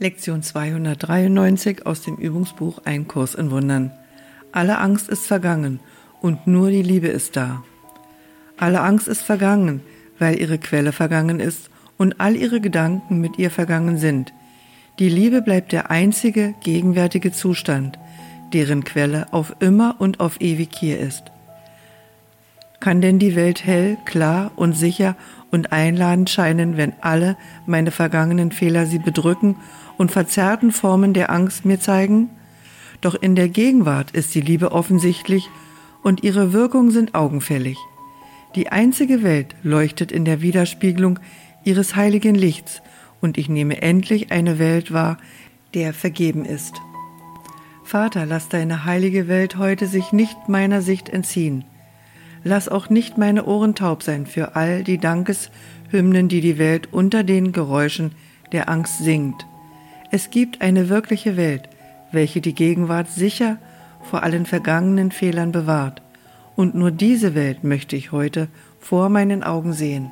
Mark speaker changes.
Speaker 1: Lektion 293 aus dem Übungsbuch Ein Kurs in Wundern. Alle Angst ist vergangen und nur die Liebe ist da. Alle Angst ist vergangen, weil ihre Quelle vergangen ist und all ihre Gedanken mit ihr vergangen sind. Die Liebe bleibt der einzige gegenwärtige Zustand, deren Quelle auf immer und auf ewig hier ist. Kann denn die Welt hell, klar und sicher und einladend scheinen, wenn alle meine vergangenen Fehler sie bedrücken und verzerrten Formen der Angst mir zeigen? Doch in der Gegenwart ist die Liebe offensichtlich und ihre Wirkungen sind augenfällig. Die einzige Welt leuchtet in der Widerspiegelung ihres heiligen Lichts und ich nehme endlich eine Welt wahr, der vergeben ist. Vater, lass deine heilige Welt heute sich nicht meiner Sicht entziehen. Lass auch nicht meine Ohren taub sein für all die Dankeshymnen, die die Welt unter den Geräuschen der Angst singt. Es gibt eine wirkliche Welt, welche die Gegenwart sicher vor allen vergangenen Fehlern bewahrt. Und nur diese Welt möchte ich heute vor meinen Augen sehen.